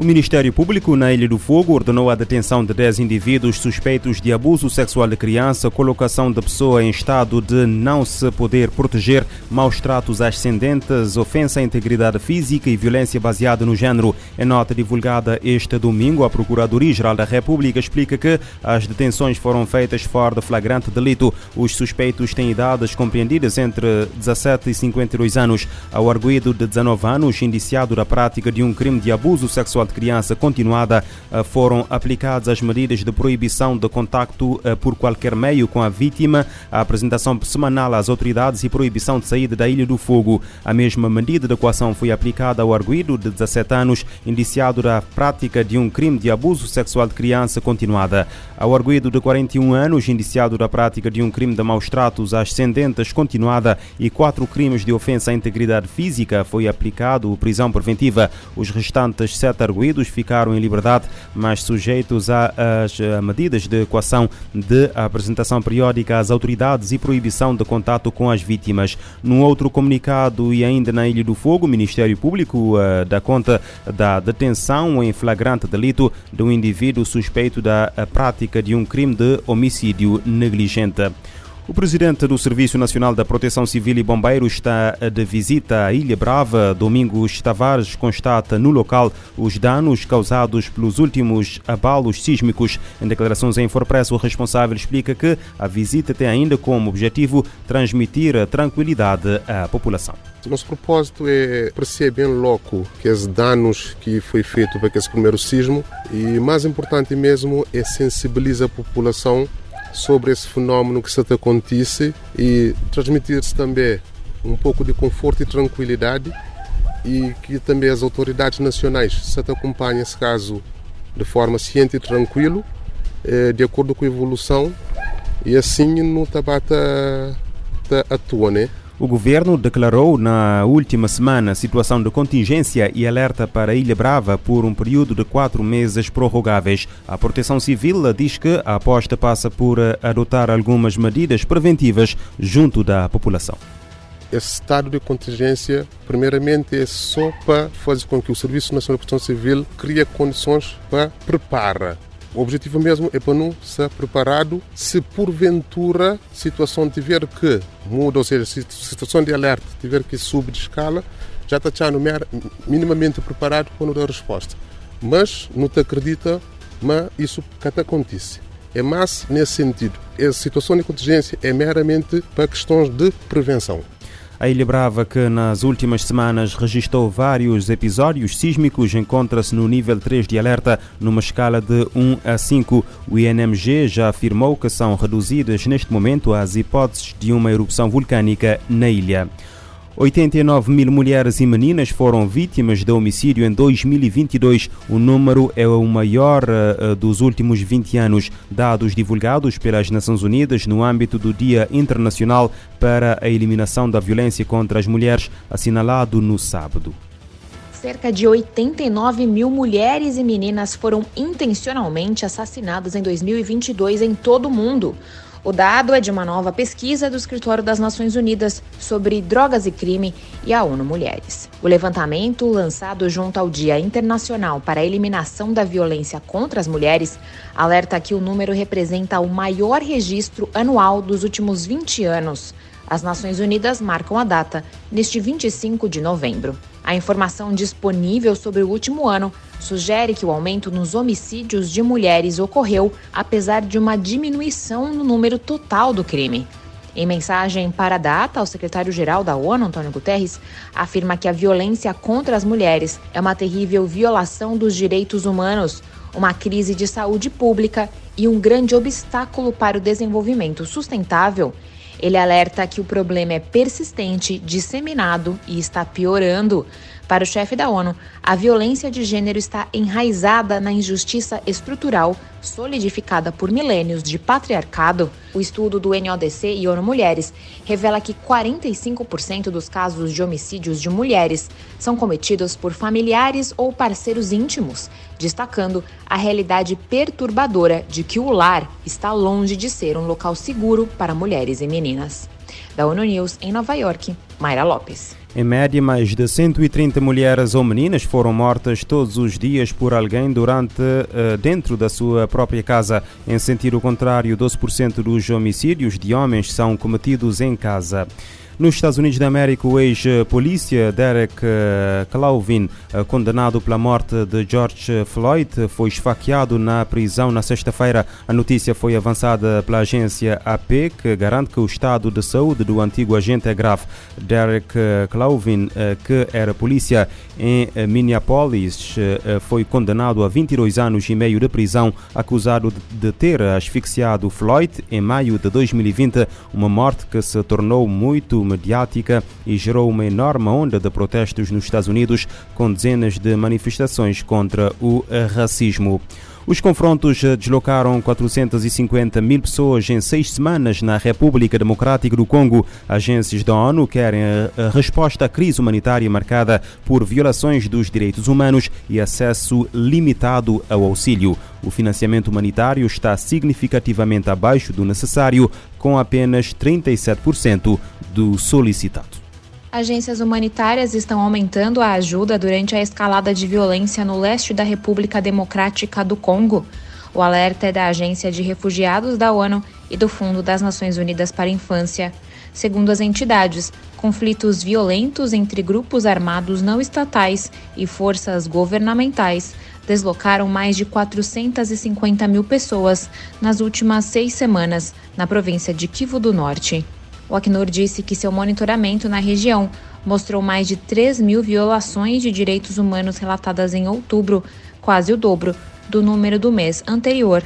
O Ministério Público na Ilha do Fogo ordenou a detenção de 10 indivíduos suspeitos de abuso sexual de criança, colocação de pessoa em estado de não se poder proteger, maus tratos ascendentes, ofensa à integridade física e violência baseada no género. Em nota divulgada este domingo, a Procuradoria-Geral da República explica que as detenções foram feitas fora de flagrante delito. Os suspeitos têm idades compreendidas entre 17 e 52 anos. Ao arguído de 19 anos, indiciado da prática de um crime de abuso sexual de criança continuada, eh, foram aplicadas as medidas de proibição de contacto eh, por qualquer meio com a vítima, a apresentação semanal às autoridades e proibição de saída da Ilha do Fogo. A mesma medida de coação foi aplicada ao arguído de 17 anos, indiciado da prática de um crime de abuso sexual de criança continuada. Ao arguído de 41 anos, indiciado da prática de um crime de maus tratos ascendentes continuada e quatro crimes de ofensa à integridade física, foi aplicado prisão preventiva. Os restantes sete arguídos arguídos ficaram em liberdade, mas sujeitos às medidas de equação de apresentação periódica às autoridades e proibição de contato com as vítimas. Num outro comunicado e ainda na Ilha do Fogo, o Ministério Público uh, dá conta da detenção em flagrante delito de um indivíduo suspeito da prática de um crime de homicídio negligente. O presidente do Serviço Nacional da Proteção Civil e Bombeiros está de visita à Ilha Brava. Domingos Tavares constata no local os danos causados pelos últimos abalos sísmicos. Em declarações em Infopress, o responsável explica que a visita tem ainda como objetivo transmitir a tranquilidade à população. O nosso propósito é perceber em loco que os danos que foi feito para esse primeiro sismo e mais importante mesmo é sensibilizar a população sobre esse fenómeno que se acontece e transmitir-se também um pouco de conforto e tranquilidade e que também as autoridades nacionais se acompanhem esse caso de forma ciente e tranquilo, eh, de acordo com a evolução e assim no Tabata atua, né? O governo declarou na última semana situação de contingência e alerta para a Ilha Brava por um período de quatro meses prorrogáveis. A Proteção Civil diz que a aposta passa por adotar algumas medidas preventivas junto da população. Esse estado de contingência, primeiramente, é só para fazer com que o Serviço Nacional de Proteção Civil crie condições para preparar o objetivo mesmo é para não estar preparado se porventura a situação tiver que mudar, ou seja, se a situação de alerta tiver que subir de escala, já está minimamente preparado para não dar resposta. Mas não te acredita, mas isso que acontece. É mais nesse sentido. A situação de contingência é meramente para questões de prevenção. A Ilha Brava, que nas últimas semanas registrou vários episódios sísmicos, encontra-se no nível 3 de alerta, numa escala de 1 a 5. O INMG já afirmou que são reduzidas neste momento as hipóteses de uma erupção vulcânica na ilha. 89 mil mulheres e meninas foram vítimas de homicídio em 2022. O número é o maior uh, dos últimos 20 anos. Dados divulgados pelas Nações Unidas no âmbito do Dia Internacional para a Eliminação da Violência contra as Mulheres, assinalado no sábado. Cerca de 89 mil mulheres e meninas foram intencionalmente assassinadas em 2022 em todo o mundo. O dado é de uma nova pesquisa do Escritório das Nações Unidas sobre drogas e crime e a ONU Mulheres. O levantamento, lançado junto ao Dia Internacional para a Eliminação da Violência contra as Mulheres, alerta que o número representa o maior registro anual dos últimos 20 anos. As Nações Unidas marcam a data neste 25 de novembro. A informação disponível sobre o último ano sugere que o aumento nos homicídios de mulheres ocorreu apesar de uma diminuição no número total do crime. Em mensagem para a data, o secretário-geral da ONU, Antônio Guterres, afirma que a violência contra as mulheres é uma terrível violação dos direitos humanos, uma crise de saúde pública e um grande obstáculo para o desenvolvimento sustentável ele alerta que o problema é persistente, disseminado e está piorando. Para o chefe da ONU, a violência de gênero está enraizada na injustiça estrutural solidificada por milênios de patriarcado. O estudo do NODC e ONU Mulheres revela que 45% dos casos de homicídios de mulheres são cometidos por familiares ou parceiros íntimos, destacando a realidade perturbadora de que o lar está longe de ser um local seguro para mulheres e meninas. Da ONU News em Nova York, Mayra Lopes. Em média, mais de 130 mulheres ou meninas foram mortas todos os dias por alguém durante uh, dentro da sua própria casa. Em sentido contrário, 12% dos homicídios de homens são cometidos em casa. Nos Estados Unidos da América, o ex-polícia Derek Chauvin, eh, condenado pela morte de George Floyd, foi esfaqueado na prisão na sexta-feira. A notícia foi avançada pela agência AP, que garante que o estado de saúde do antigo agente é grave. Derek Chauvin, eh, que era polícia em Minneapolis, eh, foi condenado a 22 anos e meio de prisão, acusado de ter asfixiado Floyd em maio de 2020, uma morte que se tornou muito mediática e gerou uma enorme onda de protestos nos Estados Unidos, com dezenas de manifestações contra o racismo. Os confrontos deslocaram 450 mil pessoas em seis semanas na República Democrática do Congo. Agências da ONU querem a resposta à crise humanitária marcada por violações dos direitos humanos e acesso limitado ao auxílio. O financiamento humanitário está significativamente abaixo do necessário, com apenas 37% do solicitado. Agências humanitárias estão aumentando a ajuda durante a escalada de violência no leste da República Democrática do Congo. O alerta é da Agência de Refugiados da ONU e do Fundo das Nações Unidas para a Infância. Segundo as entidades, conflitos violentos entre grupos armados não estatais e forças governamentais deslocaram mais de 450 mil pessoas nas últimas seis semanas na província de Kivu do Norte. O Acnur disse que seu monitoramento na região mostrou mais de 3 mil violações de direitos humanos relatadas em outubro, quase o dobro do número do mês anterior.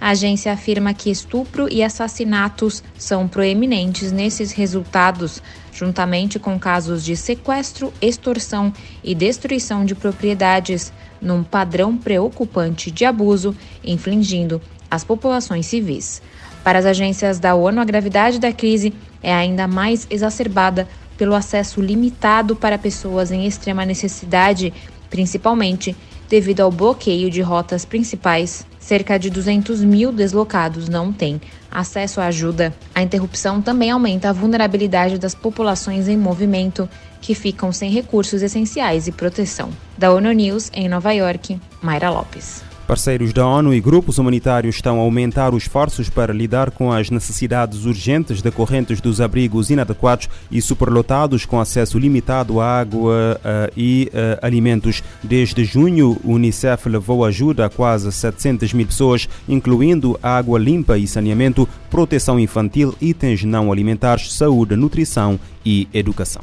A agência afirma que estupro e assassinatos são proeminentes nesses resultados, juntamente com casos de sequestro, extorsão e destruição de propriedades, num padrão preocupante de abuso infligindo às populações civis. Para as agências da ONU, a gravidade da crise é ainda mais exacerbada pelo acesso limitado para pessoas em extrema necessidade, principalmente devido ao bloqueio de rotas principais. Cerca de 200 mil deslocados não têm acesso à ajuda. A interrupção também aumenta a vulnerabilidade das populações em movimento, que ficam sem recursos essenciais e proteção. Da ONU News, em Nova York, Mayra Lopes. Parceiros da ONU e grupos humanitários estão a aumentar os esforços para lidar com as necessidades urgentes decorrentes dos abrigos inadequados e superlotados com acesso limitado à água uh, e uh, alimentos. Desde junho, o Unicef levou ajuda a quase 700 mil pessoas, incluindo água limpa e saneamento, proteção infantil, itens não alimentares, saúde, nutrição e educação.